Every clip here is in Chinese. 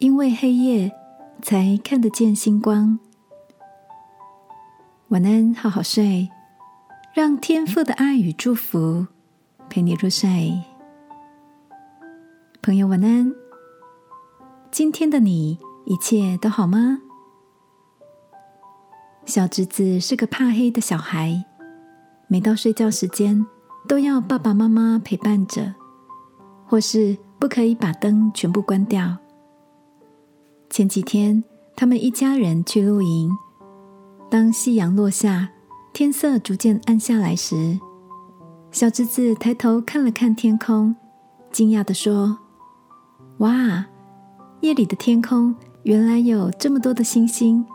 因为黑夜才看得见星光。晚安，好好睡，让天父的爱与祝福陪你入睡。朋友，晚安。今天的你一切都好吗？小侄子是个怕黑的小孩，每到睡觉时间都要爸爸妈妈陪伴着，或是不可以把灯全部关掉。前几天，他们一家人去露营。当夕阳落下，天色逐渐暗下来时，小侄子抬头看了看天空，惊讶的说：“哇，夜里的天空原来有这么多的星星，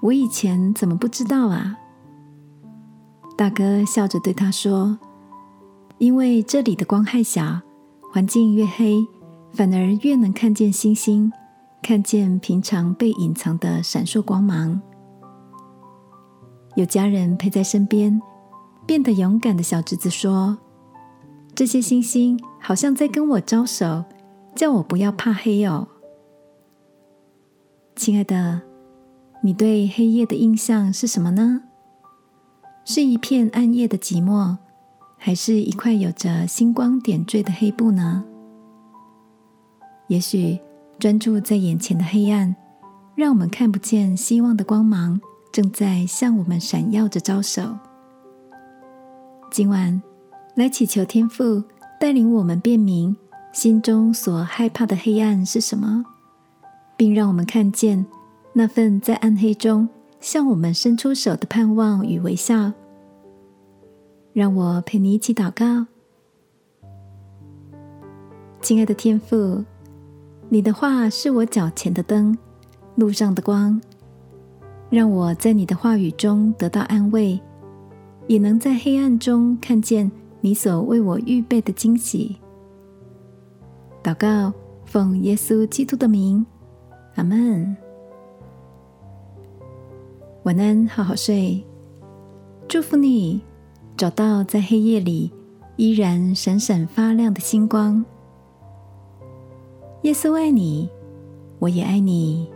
我以前怎么不知道啊？”大哥笑着对他说：“因为这里的光害小，环境越黑，反而越能看见星星，看见平常被隐藏的闪烁光芒。”有家人陪在身边，变得勇敢的小侄子说：“这些星星好像在跟我招手，叫我不要怕黑哦。”亲爱的，你对黑夜的印象是什么呢？是一片暗夜的寂寞，还是一块有着星光点缀的黑布呢？也许专注在眼前的黑暗，让我们看不见希望的光芒。正在向我们闪耀着招手。今晚来祈求天父带领我们辨明心中所害怕的黑暗是什么，并让我们看见那份在暗黑中向我们伸出手的盼望与微笑。让我陪你一起祷告，亲爱的天父，你的话是我脚前的灯，路上的光。让我在你的话语中得到安慰，也能在黑暗中看见你所为我预备的惊喜。祷告，奉耶稣基督的名，阿门。晚安，好好睡。祝福你找到在黑夜里依然闪闪发亮的星光。耶稣爱你，我也爱你。